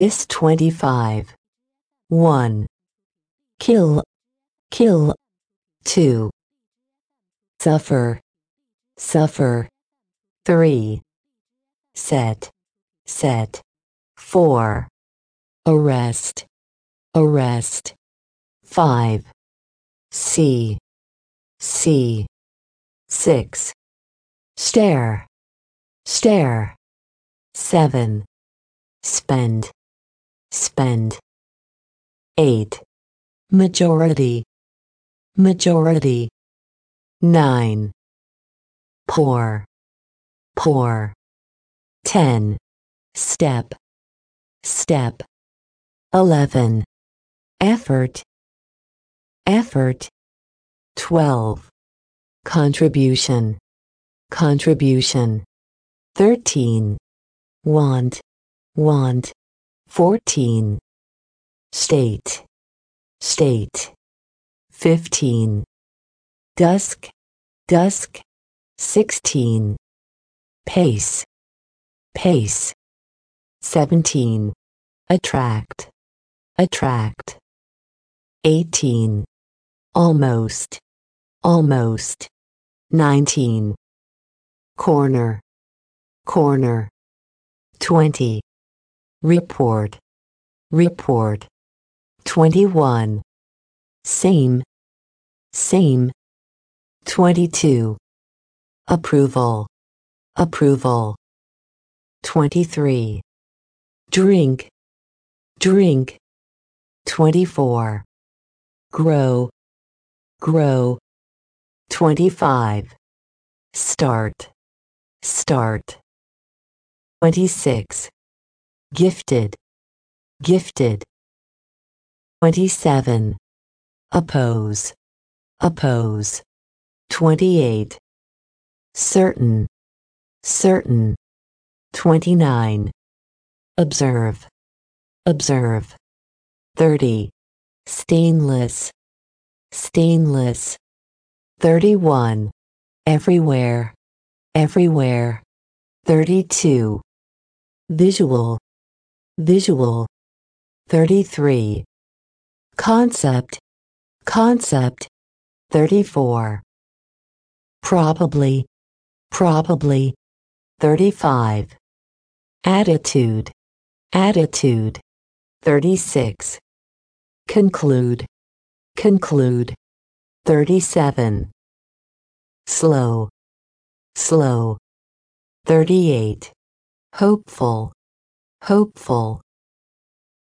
is 25. 1. Kill, kill. 2. Suffer, suffer. 3. Set, set. 4. Arrest, arrest. 5. See, see. 6. Stare, stare. 7. Spend, spend. 8. Majority, majority. 9. poor poor 10. Step, step. 11. Effort, effort. 12. Contribution, contribution. 13. Want, want. 14. State, state. 15. Dusk, dusk. 16. Pace, pace. 17. Attract, attract. 18. Almost, almost. 19. Corner, corner. 20. Report, report. 21. Same, same. 22. Approval, approval. 23. Drink, drink. 24. Grow, grow. 25. Start, start. 26. Gifted, gifted. 27. Oppose, oppose. 28. Certain, certain. 29. Observe, observe. 30. Stainless, stainless. 31. Everywhere, everywhere. 32. Visual, visual. 33. Concept, concept. 34. Probably, probably. 35. Attitude, attitude. 36. Conclude, conclude. 37. Slow, slow. 38. Hopeful, hopeful.